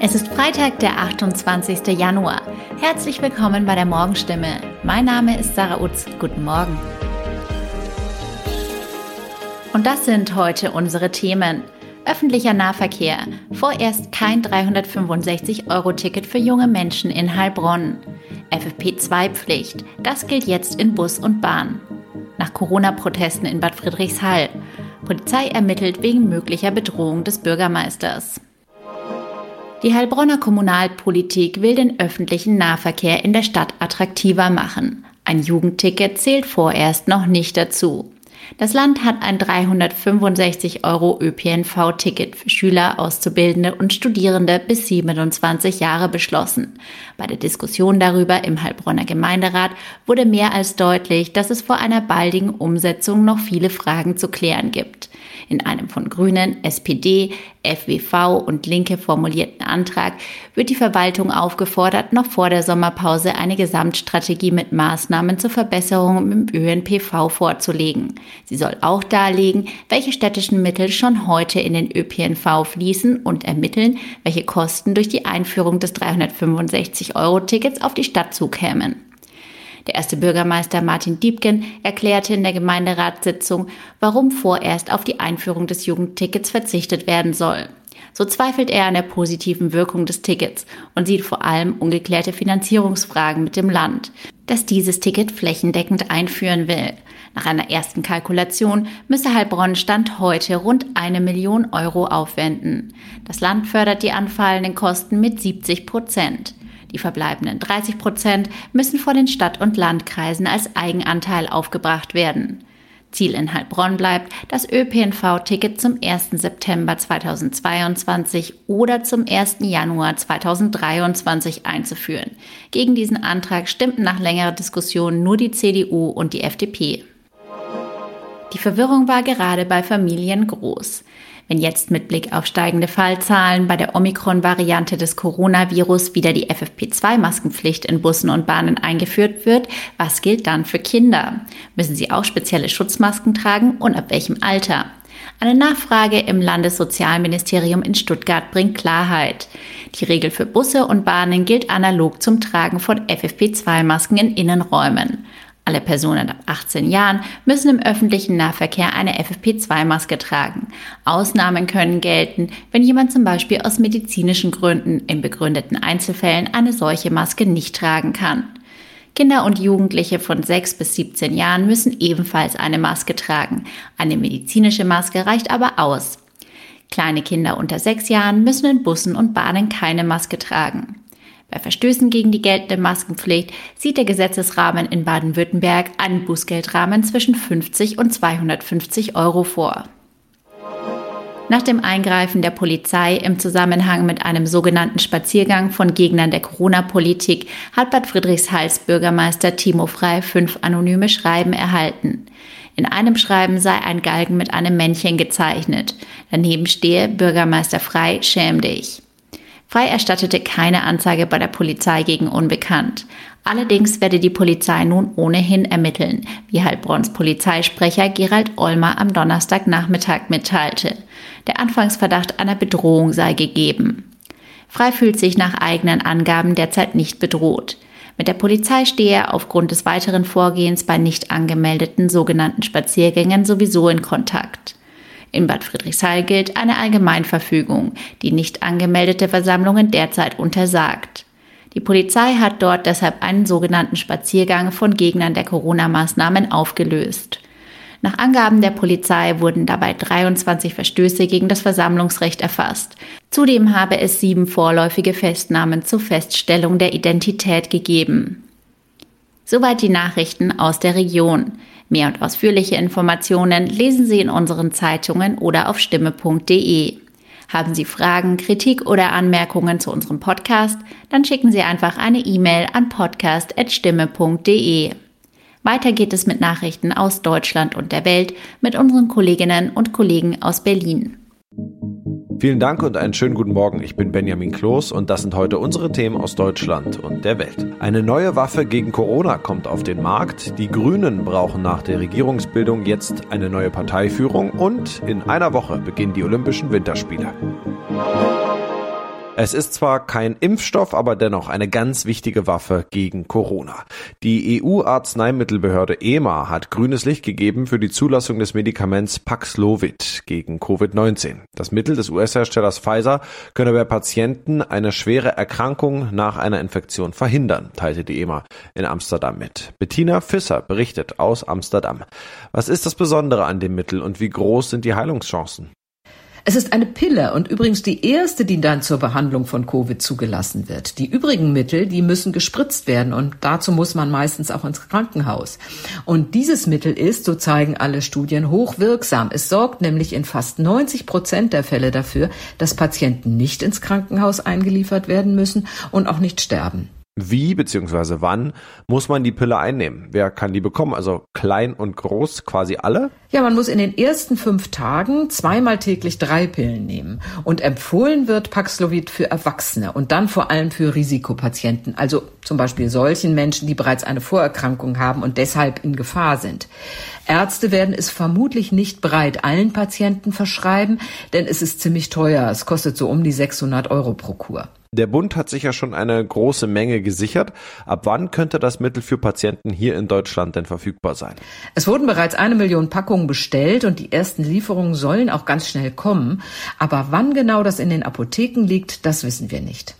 Es ist Freitag, der 28. Januar. Herzlich willkommen bei der Morgenstimme. Mein Name ist Sarah Utz. Guten Morgen. Und das sind heute unsere Themen. Öffentlicher Nahverkehr. Vorerst kein 365-Euro-Ticket für junge Menschen in Heilbronn. FFP2-Pflicht. Das gilt jetzt in Bus und Bahn. Nach Corona-Protesten in Bad Friedrichshall. Polizei ermittelt wegen möglicher Bedrohung des Bürgermeisters. Die Heilbronner Kommunalpolitik will den öffentlichen Nahverkehr in der Stadt attraktiver machen. Ein Jugendticket zählt vorerst noch nicht dazu. Das Land hat ein 365 Euro ÖPNV-Ticket für Schüler, Auszubildende und Studierende bis 27 Jahre beschlossen. Bei der Diskussion darüber im Heilbronner Gemeinderat wurde mehr als deutlich, dass es vor einer baldigen Umsetzung noch viele Fragen zu klären gibt. In einem von Grünen, SPD, FWV und Linke formulierten Antrag wird die Verwaltung aufgefordert, noch vor der Sommerpause eine Gesamtstrategie mit Maßnahmen zur Verbesserung im ÖNPV vorzulegen. Sie soll auch darlegen, welche städtischen Mittel schon heute in den ÖPNV fließen und ermitteln, welche Kosten durch die Einführung des 365-Euro-Tickets auf die Stadt zukämen. Der erste Bürgermeister Martin Diebken erklärte in der Gemeinderatssitzung, warum vorerst auf die Einführung des Jugendtickets verzichtet werden soll. So zweifelt er an der positiven Wirkung des Tickets und sieht vor allem ungeklärte Finanzierungsfragen mit dem Land, das dieses Ticket flächendeckend einführen will. Nach einer ersten Kalkulation müsse Heilbronn Stand heute rund eine Million Euro aufwenden. Das Land fördert die anfallenden Kosten mit 70 Prozent. Die verbleibenden 30 Prozent müssen vor den Stadt- und Landkreisen als Eigenanteil aufgebracht werden. Ziel in Heilbronn bleibt, das ÖPNV-Ticket zum 1. September 2022 oder zum 1. Januar 2023 einzuführen. Gegen diesen Antrag stimmten nach längerer Diskussion nur die CDU und die FDP. Die Verwirrung war gerade bei Familien groß. Wenn jetzt mit Blick auf steigende Fallzahlen bei der Omikron-Variante des Coronavirus wieder die FFP2-Maskenpflicht in Bussen und Bahnen eingeführt wird, was gilt dann für Kinder? Müssen sie auch spezielle Schutzmasken tragen und ab welchem Alter? Eine Nachfrage im Landessozialministerium in Stuttgart bringt Klarheit. Die Regel für Busse und Bahnen gilt analog zum Tragen von FFP2-Masken in Innenräumen. Alle Personen ab 18 Jahren müssen im öffentlichen Nahverkehr eine FFP2-Maske tragen. Ausnahmen können gelten, wenn jemand zum Beispiel aus medizinischen Gründen in begründeten Einzelfällen eine solche Maske nicht tragen kann. Kinder und Jugendliche von 6 bis 17 Jahren müssen ebenfalls eine Maske tragen. Eine medizinische Maske reicht aber aus. Kleine Kinder unter 6 Jahren müssen in Bussen und Bahnen keine Maske tragen. Bei Verstößen gegen die geltende Maskenpflicht sieht der Gesetzesrahmen in Baden-Württemberg einen Bußgeldrahmen zwischen 50 und 250 Euro vor. Nach dem Eingreifen der Polizei im Zusammenhang mit einem sogenannten Spaziergang von Gegnern der Corona-Politik hat Bad Friedrichshalls Bürgermeister Timo Frei fünf anonyme Schreiben erhalten. In einem Schreiben sei ein Galgen mit einem Männchen gezeichnet. Daneben stehe Bürgermeister Frei, schäm dich. Frei erstattete keine Anzeige bei der Polizei gegen Unbekannt. Allerdings werde die Polizei nun ohnehin ermitteln, wie Heilbronns Polizeisprecher Gerald Olmer am Donnerstagnachmittag mitteilte. Der Anfangsverdacht einer Bedrohung sei gegeben. Frei fühlt sich nach eigenen Angaben derzeit nicht bedroht. Mit der Polizei stehe er aufgrund des weiteren Vorgehens bei nicht angemeldeten sogenannten Spaziergängen sowieso in Kontakt. In Bad Friedrichshall gilt eine Allgemeinverfügung, die nicht angemeldete Versammlungen derzeit untersagt. Die Polizei hat dort deshalb einen sogenannten Spaziergang von Gegnern der Corona-Maßnahmen aufgelöst. Nach Angaben der Polizei wurden dabei 23 Verstöße gegen das Versammlungsrecht erfasst. Zudem habe es sieben vorläufige Festnahmen zur Feststellung der Identität gegeben. Soweit die Nachrichten aus der Region. Mehr und ausführliche Informationen lesen Sie in unseren Zeitungen oder auf stimme.de. Haben Sie Fragen, Kritik oder Anmerkungen zu unserem Podcast? Dann schicken Sie einfach eine E-Mail an podcast.stimme.de. Weiter geht es mit Nachrichten aus Deutschland und der Welt mit unseren Kolleginnen und Kollegen aus Berlin. Vielen Dank und einen schönen guten Morgen. Ich bin Benjamin Kloß und das sind heute unsere Themen aus Deutschland und der Welt. Eine neue Waffe gegen Corona kommt auf den Markt. Die Grünen brauchen nach der Regierungsbildung jetzt eine neue Parteiführung und in einer Woche beginnen die Olympischen Winterspiele. Es ist zwar kein Impfstoff, aber dennoch eine ganz wichtige Waffe gegen Corona. Die EU-Arzneimittelbehörde EMA hat grünes Licht gegeben für die Zulassung des Medikaments Paxlovid gegen Covid-19. Das Mittel des US-Herstellers Pfizer könne bei Patienten eine schwere Erkrankung nach einer Infektion verhindern, teilte die EMA in Amsterdam mit. Bettina Fisser berichtet aus Amsterdam. Was ist das Besondere an dem Mittel und wie groß sind die Heilungschancen? Es ist eine Pille und übrigens die erste, die dann zur Behandlung von Covid zugelassen wird. Die übrigen Mittel, die müssen gespritzt werden und dazu muss man meistens auch ins Krankenhaus. Und dieses Mittel ist, so zeigen alle Studien, hochwirksam. Es sorgt nämlich in fast 90 Prozent der Fälle dafür, dass Patienten nicht ins Krankenhaus eingeliefert werden müssen und auch nicht sterben. Wie bzw. wann muss man die Pille einnehmen? Wer kann die bekommen? Also klein und groß, quasi alle? Ja, man muss in den ersten fünf Tagen zweimal täglich drei Pillen nehmen. Und empfohlen wird Paxlovid für Erwachsene und dann vor allem für Risikopatienten, also zum Beispiel solchen Menschen, die bereits eine Vorerkrankung haben und deshalb in Gefahr sind. Ärzte werden es vermutlich nicht bereit allen Patienten verschreiben, denn es ist ziemlich teuer. Es kostet so um die 600 Euro pro Kur. Der Bund hat sich ja schon eine große Menge gesichert. Ab wann könnte das Mittel für Patienten hier in Deutschland denn verfügbar sein? Es wurden bereits eine Million Packungen bestellt und die ersten Lieferungen sollen auch ganz schnell kommen. Aber wann genau das in den Apotheken liegt, das wissen wir nicht.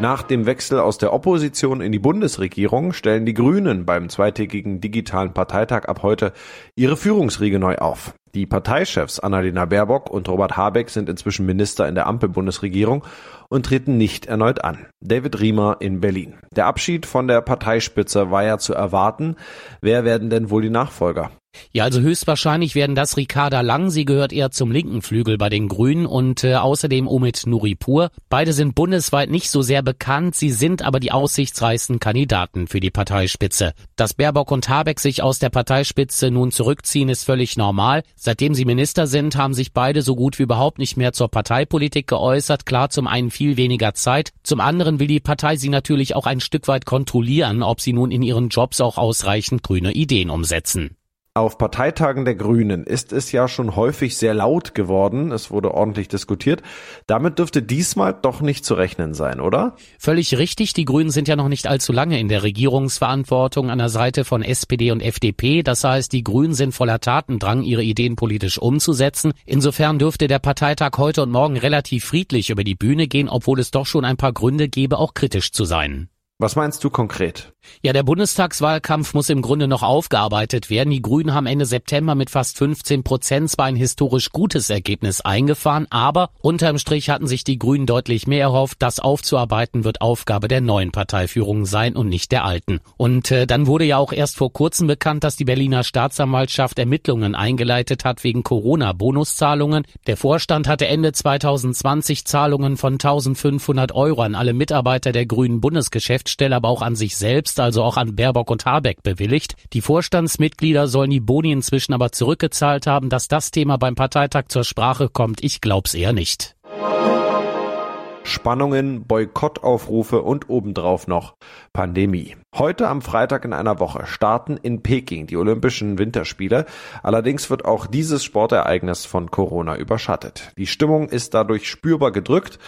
Nach dem Wechsel aus der Opposition in die Bundesregierung stellen die Grünen beim zweitägigen digitalen Parteitag ab heute ihre Führungsriege neu auf. Die Parteichefs Annalena Baerbock und Robert Habeck sind inzwischen Minister in der Ampelbundesregierung und treten nicht erneut an. David Riemer in Berlin. Der Abschied von der Parteispitze war ja zu erwarten. Wer werden denn wohl die Nachfolger? Ja, also höchstwahrscheinlich werden das Ricarda Lang, sie gehört eher zum linken Flügel bei den Grünen und äh, außerdem Omid Nuripur. Beide sind bundesweit nicht so sehr bekannt, sie sind aber die aussichtsreichsten Kandidaten für die Parteispitze. Dass Baerbock und Habeck sich aus der Parteispitze nun zurückziehen, ist völlig normal. Seitdem sie Minister sind, haben sich beide so gut wie überhaupt nicht mehr zur Parteipolitik geäußert. Klar, zum einen viel weniger Zeit, zum anderen will die Partei sie natürlich auch ein Stück weit kontrollieren, ob sie nun in ihren Jobs auch ausreichend grüne Ideen umsetzen. Auf Parteitagen der Grünen ist es ja schon häufig sehr laut geworden. Es wurde ordentlich diskutiert. Damit dürfte diesmal doch nicht zu rechnen sein, oder? Völlig richtig. Die Grünen sind ja noch nicht allzu lange in der Regierungsverantwortung an der Seite von SPD und FDP. Das heißt, die Grünen sind voller Tatendrang, ihre Ideen politisch umzusetzen. Insofern dürfte der Parteitag heute und morgen relativ friedlich über die Bühne gehen, obwohl es doch schon ein paar Gründe gäbe, auch kritisch zu sein. Was meinst du konkret? Ja, der Bundestagswahlkampf muss im Grunde noch aufgearbeitet werden. Die Grünen haben Ende September mit fast 15 Prozent zwar ein historisch gutes Ergebnis eingefahren, aber unterm Strich hatten sich die Grünen deutlich mehr erhofft. Das aufzuarbeiten wird Aufgabe der neuen Parteiführung sein und nicht der alten. Und äh, dann wurde ja auch erst vor kurzem bekannt, dass die Berliner Staatsanwaltschaft Ermittlungen eingeleitet hat wegen Corona-Bonuszahlungen. Der Vorstand hatte Ende 2020 Zahlungen von 1500 Euro an alle Mitarbeiter der Grünen Bundesgeschäfte Geschäftsstelle aber auch an sich selbst, also auch an Baerbock und Habeck bewilligt. Die Vorstandsmitglieder sollen die Boni inzwischen aber zurückgezahlt haben. Dass das Thema beim Parteitag zur Sprache kommt, ich glaub's eher nicht. Spannungen, Boykottaufrufe und obendrauf noch Pandemie. Heute am Freitag in einer Woche starten in Peking die Olympischen Winterspiele. Allerdings wird auch dieses Sportereignis von Corona überschattet. Die Stimmung ist dadurch spürbar gedrückt.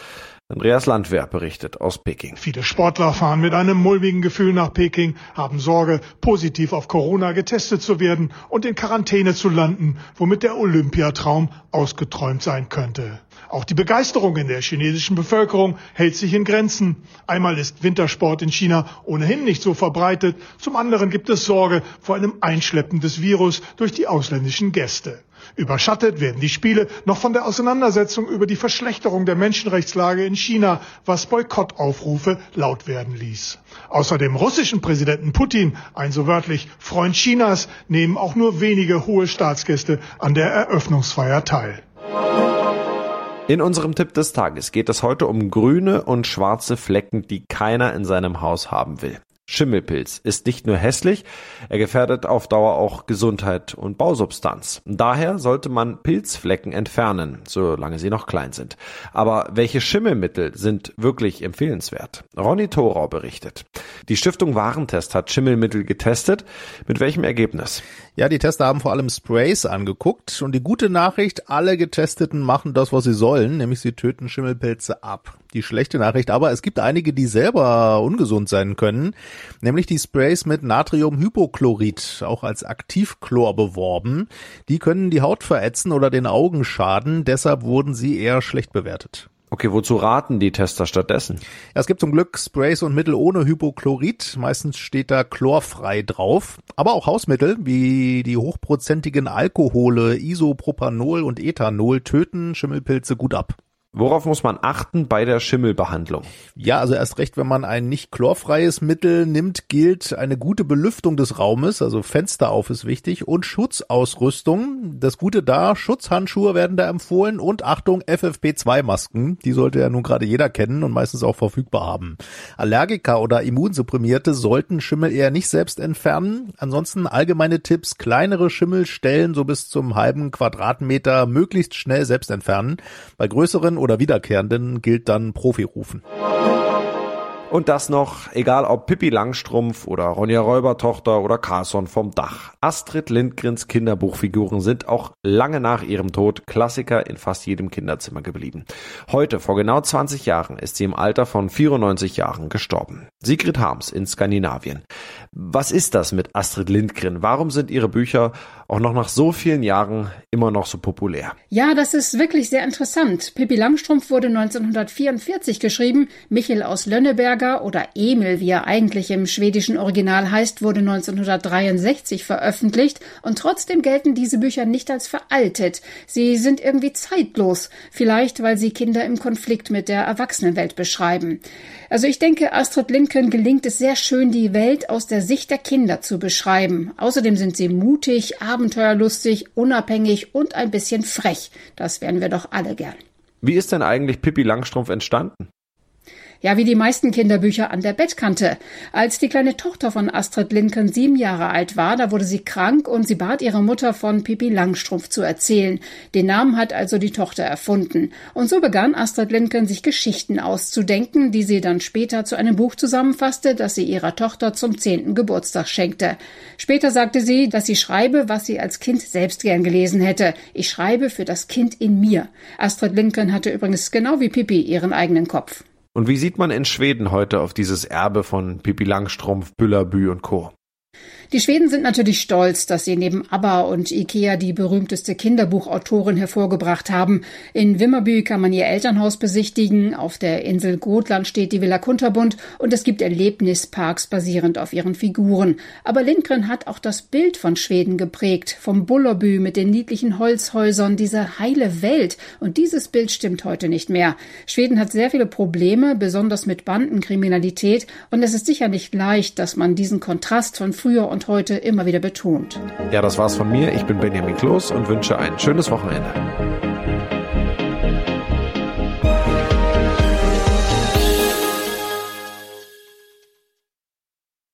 Andreas Landwehr berichtet aus Peking. Viele Sportler fahren mit einem mulmigen Gefühl nach Peking, haben Sorge, positiv auf Corona getestet zu werden und in Quarantäne zu landen, womit der Olympiatraum ausgeträumt sein könnte. Auch die Begeisterung in der chinesischen Bevölkerung hält sich in Grenzen. Einmal ist Wintersport in China ohnehin nicht so verbreitet, zum anderen gibt es Sorge vor einem Einschleppen des Virus durch die ausländischen Gäste. Überschattet werden die Spiele noch von der Auseinandersetzung über die Verschlechterung der Menschenrechtslage in China, was Boykottaufrufe laut werden ließ. Außer dem russischen Präsidenten Putin, ein so wörtlich Freund Chinas, nehmen auch nur wenige hohe Staatsgäste an der Eröffnungsfeier teil. In unserem Tipp des Tages geht es heute um grüne und schwarze Flecken, die keiner in seinem Haus haben will. Schimmelpilz ist nicht nur hässlich, er gefährdet auf Dauer auch Gesundheit und Bausubstanz. Daher sollte man Pilzflecken entfernen, solange sie noch klein sind. Aber welche Schimmelmittel sind wirklich empfehlenswert? Ronny Thorau berichtet. Die Stiftung Warentest hat Schimmelmittel getestet. Mit welchem Ergebnis? Ja, die Tester haben vor allem Sprays angeguckt und die gute Nachricht, alle Getesteten machen das, was sie sollen, nämlich sie töten Schimmelpilze ab. Die schlechte Nachricht aber, es gibt einige, die selber ungesund sein können, nämlich die Sprays mit Natriumhypochlorid, auch als Aktivchlor beworben. Die können die Haut verätzen oder den Augen schaden, deshalb wurden sie eher schlecht bewertet. Okay, wozu raten die Tester stattdessen? Ja, es gibt zum Glück Sprays und Mittel ohne Hypochlorid. Meistens steht da chlorfrei drauf. Aber auch Hausmittel wie die hochprozentigen Alkohole Isopropanol und Ethanol töten Schimmelpilze gut ab. Worauf muss man achten bei der Schimmelbehandlung? Ja, also erst recht, wenn man ein nicht chlorfreies Mittel nimmt, gilt eine gute Belüftung des Raumes, also Fenster auf ist wichtig und Schutzausrüstung. Das Gute da, Schutzhandschuhe werden da empfohlen und Achtung, FFP2-Masken, die sollte ja nun gerade jeder kennen und meistens auch verfügbar haben. Allergiker oder Immunsupprimierte sollten Schimmel eher nicht selbst entfernen. Ansonsten allgemeine Tipps, kleinere Schimmelstellen so bis zum halben Quadratmeter möglichst schnell selbst entfernen. Bei größeren oder Wiederkehrenden gilt dann Profi rufen. Und das noch, egal ob Pippi Langstrumpf oder Ronja Räubertochter oder Carson vom Dach. Astrid Lindgrens Kinderbuchfiguren sind auch lange nach ihrem Tod Klassiker in fast jedem Kinderzimmer geblieben. Heute, vor genau 20 Jahren, ist sie im Alter von 94 Jahren gestorben. Sigrid Harms in Skandinavien. Was ist das mit Astrid Lindgren? Warum sind ihre Bücher auch noch nach so vielen Jahren immer noch so populär? Ja, das ist wirklich sehr interessant. Pippi Langstrumpf wurde 1944 geschrieben. Michel aus Lönneberger oder Emil, wie er eigentlich im schwedischen Original heißt, wurde 1963 veröffentlicht. Und trotzdem gelten diese Bücher nicht als veraltet. Sie sind irgendwie zeitlos. Vielleicht, weil sie Kinder im Konflikt mit der Erwachsenenwelt beschreiben. Also ich denke, Astrid Lindgren gelingt es sehr schön, die Welt aus der Sicht der Kinder zu beschreiben. Außerdem sind sie mutig, abenteuerlustig, unabhängig und ein bisschen frech. Das wären wir doch alle gern. Wie ist denn eigentlich Pippi Langstrumpf entstanden? Ja, wie die meisten Kinderbücher an der Bettkante. Als die kleine Tochter von Astrid Lindgren sieben Jahre alt war, da wurde sie krank und sie bat ihre Mutter von Pippi Langstrumpf zu erzählen. Den Namen hat also die Tochter erfunden. Und so begann Astrid Lindgren sich Geschichten auszudenken, die sie dann später zu einem Buch zusammenfasste, das sie ihrer Tochter zum zehnten Geburtstag schenkte. Später sagte sie, dass sie schreibe, was sie als Kind selbst gern gelesen hätte. Ich schreibe für das Kind in mir. Astrid Lindgren hatte übrigens genau wie Pippi ihren eigenen Kopf. Und wie sieht man in Schweden heute auf dieses Erbe von Pippi Langstrumpf, Büllerbü und Co.? Die Schweden sind natürlich stolz, dass sie neben ABBA und Ikea die berühmteste Kinderbuchautorin hervorgebracht haben. In Wimmerby kann man ihr Elternhaus besichtigen, auf der Insel Gotland steht die Villa Kunterbund und es gibt Erlebnisparks basierend auf ihren Figuren. Aber Lindgren hat auch das Bild von Schweden geprägt, vom Bullerby mit den niedlichen Holzhäusern, diese heile Welt. Und dieses Bild stimmt heute nicht mehr. Schweden hat sehr viele Probleme, besonders mit Bandenkriminalität und es ist sicher nicht leicht, dass man diesen Kontrast von früher und heute immer wieder betont. Ja, das war's von mir. Ich bin Benjamin Kloß und wünsche ein schönes Wochenende.